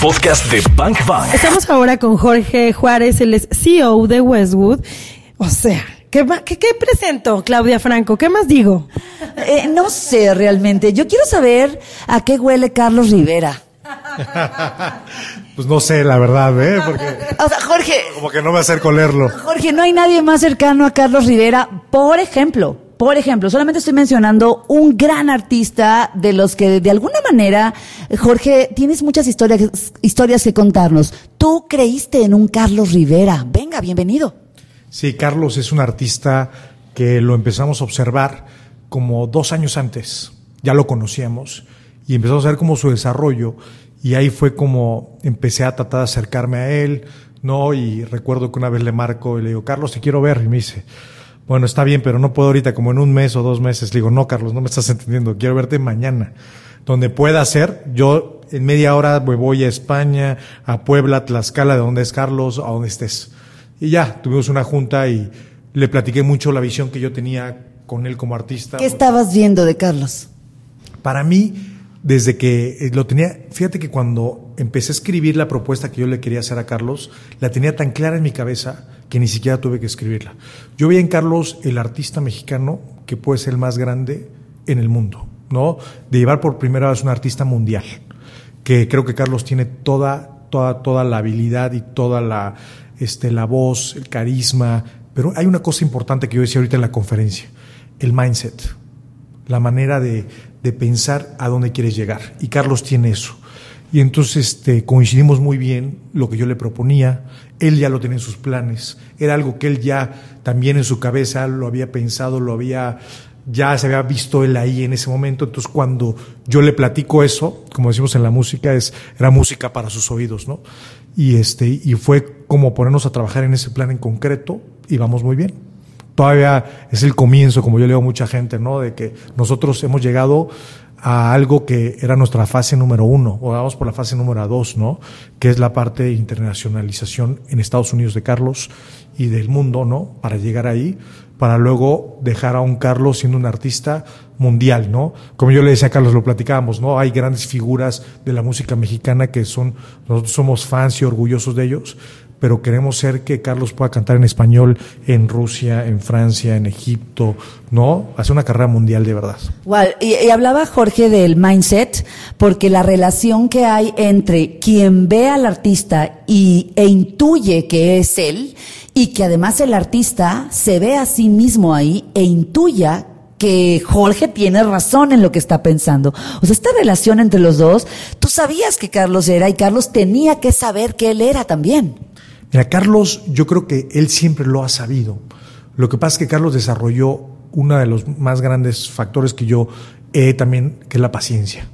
podcast de Bank Bank. Estamos ahora con Jorge Juárez, es CEO de Westwood. O sea, ¿qué, ma- qué, qué presento, Claudia Franco? ¿Qué más digo? Eh, no sé realmente. Yo quiero saber a qué huele Carlos Rivera. Pues no sé, la verdad, ¿eh? Porque O sea, Jorge, como que no me acerco a leerlo. Jorge, no hay nadie más cercano a Carlos Rivera. Por ejemplo, por ejemplo, solamente estoy mencionando un gran artista de los que de alguna manera, Jorge, tienes muchas historias, historias que contarnos. Tú creíste en un Carlos Rivera. Venga, bienvenido. Sí, Carlos es un artista que lo empezamos a observar como dos años antes. Ya lo conocíamos y empezamos a ver como su desarrollo y ahí fue como empecé a tratar de acercarme a él, ¿no? Y recuerdo que una vez le marco y le digo, Carlos, te quiero ver. Y me dice, bueno, está bien, pero no puedo ahorita, como en un mes o dos meses. Le digo, no, Carlos, no me estás entendiendo, quiero verte mañana. Donde pueda ser, yo en media hora me voy a España, a Puebla, Tlaxcala, de donde es Carlos, a donde estés. Y ya, tuvimos una junta y le platiqué mucho la visión que yo tenía con él como artista. ¿Qué estabas viendo de Carlos? Para mí, desde que eh, lo tenía, fíjate que cuando empecé a escribir la propuesta que yo le quería hacer a Carlos, la tenía tan clara en mi cabeza que ni siquiera tuve que escribirla. Yo vi en Carlos el artista mexicano que puede ser el más grande en el mundo, ¿no? De llevar por primera vez un artista mundial, que creo que Carlos tiene toda, toda, toda la habilidad y toda la, este, la voz, el carisma, pero hay una cosa importante que yo decía ahorita en la conferencia, el mindset la manera de, de pensar a dónde quieres llegar. Y Carlos tiene eso. Y entonces este, coincidimos muy bien lo que yo le proponía. Él ya lo tenía en sus planes. Era algo que él ya también en su cabeza lo había pensado, lo había ya se había visto él ahí en ese momento. Entonces, cuando yo le platico eso, como decimos en la música, es, era música para sus oídos, ¿no? Y este, y fue como ponernos a trabajar en ese plan en concreto y vamos muy bien todavía es el comienzo, como yo le digo a mucha gente, ¿no? De que nosotros hemos llegado a algo que era nuestra fase número uno, o vamos por la fase número dos, ¿no? Que es la parte de internacionalización en Estados Unidos de Carlos y del mundo, ¿no? Para llegar ahí, para luego dejar a un Carlos siendo un artista mundial, ¿no? Como yo le decía a Carlos, lo platicábamos, ¿no? Hay grandes figuras de la música mexicana que son, nosotros somos fans y orgullosos de ellos, pero queremos ser que Carlos pueda cantar en español en Rusia, en Francia, en Egipto, ¿no? Hacer una carrera mundial de verdad. Y, y hablaba Jorge del mindset, porque la relación que hay entre quien ve al artista y, e intuye que es él, y que además el artista se ve a sí mismo ahí e intuya que Jorge tiene razón en lo que está pensando. O sea, esta relación entre los dos, tú sabías que Carlos era y Carlos tenía que saber que él era también. Mira, Carlos, yo creo que él siempre lo ha sabido. Lo que pasa es que Carlos desarrolló uno de los más grandes factores que yo he también, que es la paciencia.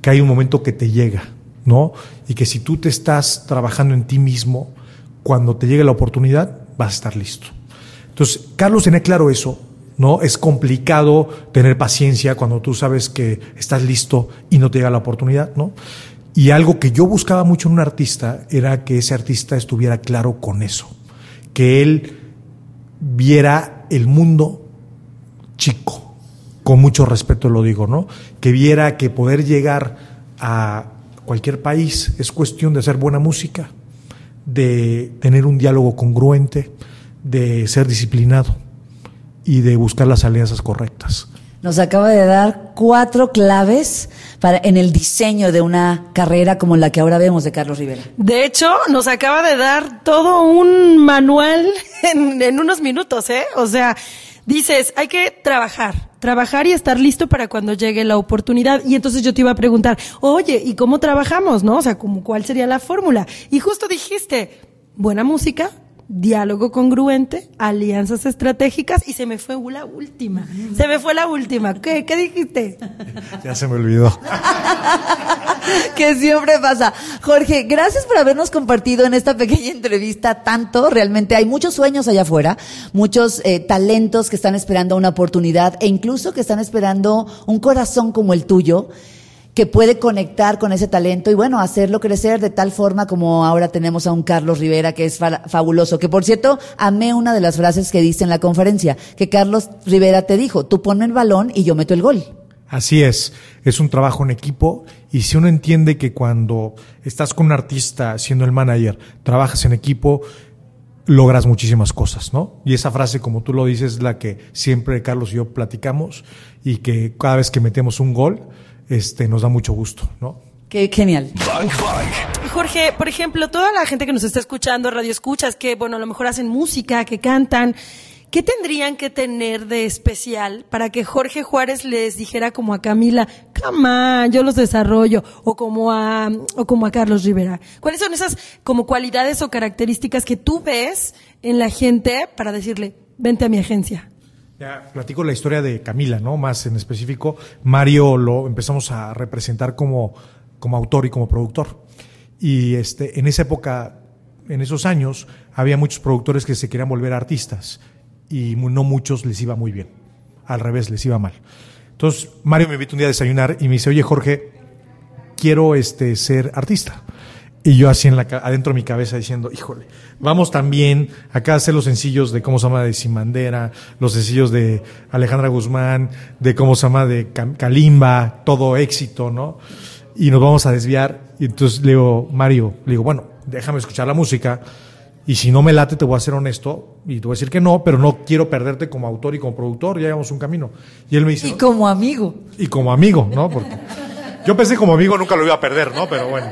Que hay un momento que te llega, ¿no? Y que si tú te estás trabajando en ti mismo, cuando te llegue la oportunidad, vas a estar listo. Entonces, Carlos tenía claro eso, ¿no? Es complicado tener paciencia cuando tú sabes que estás listo y no te llega la oportunidad, ¿no? Y algo que yo buscaba mucho en un artista era que ese artista estuviera claro con eso, que él viera el mundo chico, con mucho respeto lo digo, ¿no? Que viera que poder llegar a cualquier país es cuestión de hacer buena música, de tener un diálogo congruente, de ser disciplinado y de buscar las alianzas correctas. Nos acaba de dar cuatro claves para, en el diseño de una carrera como la que ahora vemos de Carlos Rivera. De hecho, nos acaba de dar todo un manual en, en unos minutos, ¿eh? O sea, dices, hay que trabajar, trabajar y estar listo para cuando llegue la oportunidad. Y entonces yo te iba a preguntar, oye, ¿y cómo trabajamos, no? O sea, ¿cómo, ¿cuál sería la fórmula? Y justo dijiste, buena música, diálogo congruente, alianzas estratégicas y se me fue la última. Se me fue la última. ¿Qué, qué dijiste? Ya se me olvidó. que siempre pasa. Jorge, gracias por habernos compartido en esta pequeña entrevista tanto. Realmente hay muchos sueños allá afuera, muchos eh, talentos que están esperando una oportunidad e incluso que están esperando un corazón como el tuyo que puede conectar con ese talento y bueno, hacerlo crecer de tal forma como ahora tenemos a un Carlos Rivera que es fa fabuloso. Que por cierto, amé una de las frases que dice en la conferencia, que Carlos Rivera te dijo, tú ponme el balón y yo meto el gol. Así es, es un trabajo en equipo y si uno entiende que cuando estás con un artista siendo el manager, trabajas en equipo, logras muchísimas cosas, ¿no? Y esa frase, como tú lo dices, es la que siempre Carlos y yo platicamos y que cada vez que metemos un gol, este, nos da mucho gusto, ¿no? Qué genial. Jorge, por ejemplo, toda la gente que nos está escuchando, radio escuchas, que bueno, a lo mejor hacen música, que cantan, ¿qué tendrían que tener de especial para que Jorge Juárez les dijera como a Camila, come yo los desarrollo, o como a, o como a Carlos Rivera? ¿Cuáles son esas como cualidades o características que tú ves en la gente para decirle, vente a mi agencia? Ya platico la historia de Camila, ¿no? Más en específico, Mario lo empezamos a representar como como autor y como productor. Y este, en esa época, en esos años, había muchos productores que se querían volver artistas y no muchos les iba muy bien. Al revés, les iba mal. Entonces, Mario me invitó un día a desayunar y me dice, oye Jorge, quiero este, ser artista. Y yo así en la, adentro de mi cabeza diciendo, híjole, vamos también acá a hacer los sencillos de cómo se llama de Simandera, los sencillos de Alejandra Guzmán, de cómo se llama de Kalimba, todo éxito, ¿no? y nos vamos a desviar. Y entonces le digo, Mario, le digo, bueno, déjame escuchar la música y si no me late te voy a ser honesto y te voy a decir que no, pero no quiero perderte como autor y como productor, ya llevamos un camino. Y él me dice... Y como amigo. Y como amigo, ¿no? Porque yo pensé como amigo nunca lo iba a perder, ¿no? Pero bueno,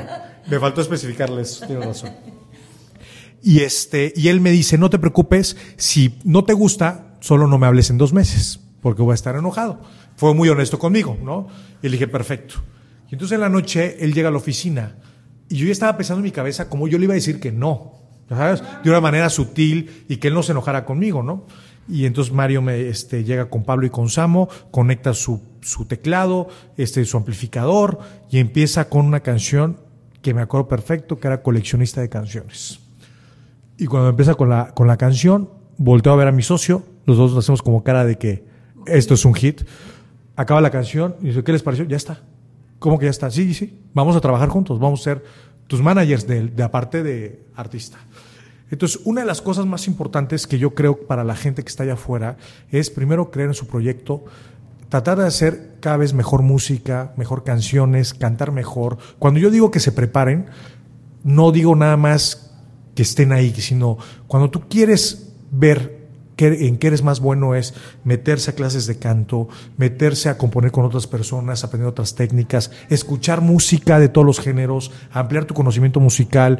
me faltó especificarles, tiene razón. Y este, y él me dice, no te preocupes, si no te gusta, solo no me hables en dos meses, porque voy a estar enojado. Fue muy honesto conmigo, ¿no? Y le dije, perfecto. Y entonces en la noche él llega a la oficina y yo ya estaba pensando en mi cabeza cómo yo le iba a decir que no, ¿sabes? De una manera sutil y que él no se enojara conmigo, ¿no? Y entonces Mario me este, llega con Pablo y con Samo, conecta su, su teclado, este, su amplificador y empieza con una canción que me acuerdo perfecto, que era coleccionista de canciones. Y cuando empieza con la, con la canción, volteo a ver a mi socio, los dos hacemos como cara de que esto es un hit. Acaba la canción y dice, ¿qué les pareció? Ya está. ¿Cómo que ya está? Sí, sí, vamos a trabajar juntos, vamos a ser tus managers de, de aparte de artista. Entonces, una de las cosas más importantes que yo creo para la gente que está allá afuera es primero creer en su proyecto, tratar de hacer cada vez mejor música, mejor canciones, cantar mejor. Cuando yo digo que se preparen, no digo nada más que estén ahí, sino cuando tú quieres ver en qué eres más bueno es meterse a clases de canto, meterse a componer con otras personas, aprender otras técnicas, escuchar música de todos los géneros, ampliar tu conocimiento musical,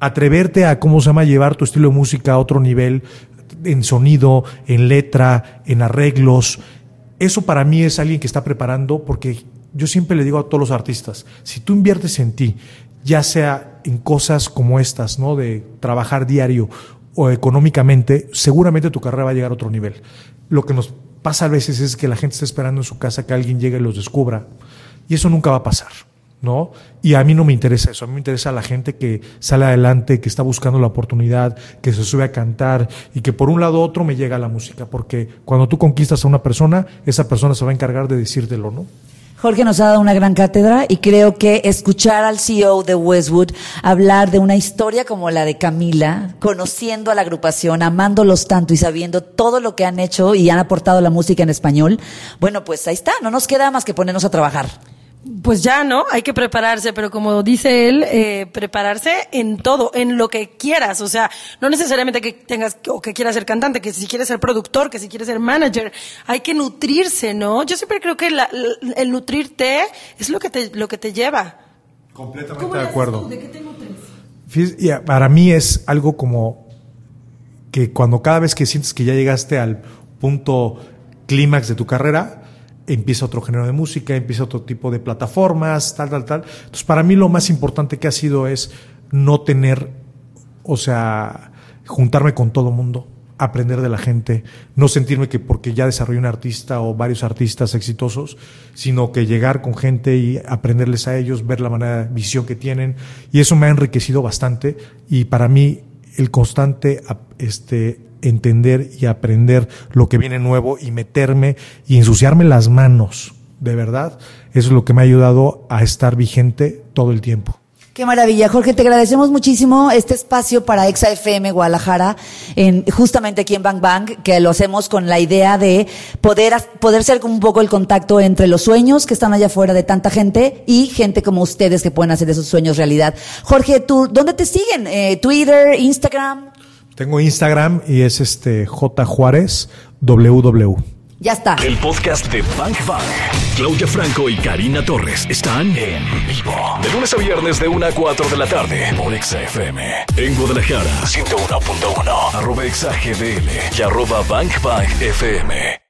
atreverte a, ¿cómo se llama?, llevar tu estilo de música a otro nivel, en sonido, en letra, en arreglos. Eso para mí es alguien que está preparando porque yo siempre le digo a todos los artistas, si tú inviertes en ti, ya sea en cosas como estas, ¿no? De trabajar diario o económicamente, seguramente tu carrera va a llegar a otro nivel. Lo que nos pasa a veces es que la gente está esperando en su casa que alguien llegue y los descubra. Y eso nunca va a pasar, ¿no? Y a mí no me interesa eso. A mí me interesa la gente que sale adelante, que está buscando la oportunidad, que se sube a cantar y que por un lado u otro me llega la música. Porque cuando tú conquistas a una persona, esa persona se va a encargar de decírtelo, ¿no? Jorge nos ha dado una gran cátedra y creo que escuchar al CEO de Westwood hablar de una historia como la de Camila, conociendo a la agrupación, amándolos tanto y sabiendo todo lo que han hecho y han aportado la música en español, bueno, pues ahí está, no nos queda más que ponernos a trabajar pues ya, ¿no? Hay que prepararse, pero como dice él, eh, prepararse en todo, en lo que quieras. O sea, no necesariamente que tengas o que quieras ser cantante, que si quieres ser productor, que si quieres ser manager. Hay que nutrirse, ¿no? Yo siempre creo que el nutrirte es lo que te, lo que te lleva. Completamente de acuerdo. ¿De qué te nutres? para mí es algo como que cuando cada vez que sientes que ya llegaste al punto clímax de tu carrera, empieza otro género de música, empieza otro tipo de plataformas, tal, tal, tal. Entonces, para mí lo más importante que ha sido es no tener, o sea, juntarme con todo mundo, aprender de la gente, no sentirme que porque ya desarrollé un artista o varios artistas exitosos, sino que llegar con gente y aprenderles a ellos, ver la manera, visión que tienen. Y eso me ha enriquecido bastante y para mí el constante este, entender y aprender lo que viene nuevo y meterme y ensuciarme las manos, de verdad, eso es lo que me ha ayudado a estar vigente todo el tiempo. Qué maravilla, Jorge, te agradecemos muchísimo este espacio para Exa FM Guadalajara, en, justamente aquí en Bang Bang, que lo hacemos con la idea de poder, poder ser un poco el contacto entre los sueños que están allá afuera de tanta gente y gente como ustedes que pueden hacer esos sueños realidad. Jorge, ¿tú dónde te siguen? Eh, Twitter, Instagram. Tengo Instagram y es este J Juárez WW. Ya está. El podcast de Bang Bang. Claudia Franco y Karina Torres están en vivo. De lunes a viernes de 1 a 4 de la tarde por XFM. En Guadalajara, 101.1. Arroba XAGDL y arroba Bang Bang FM.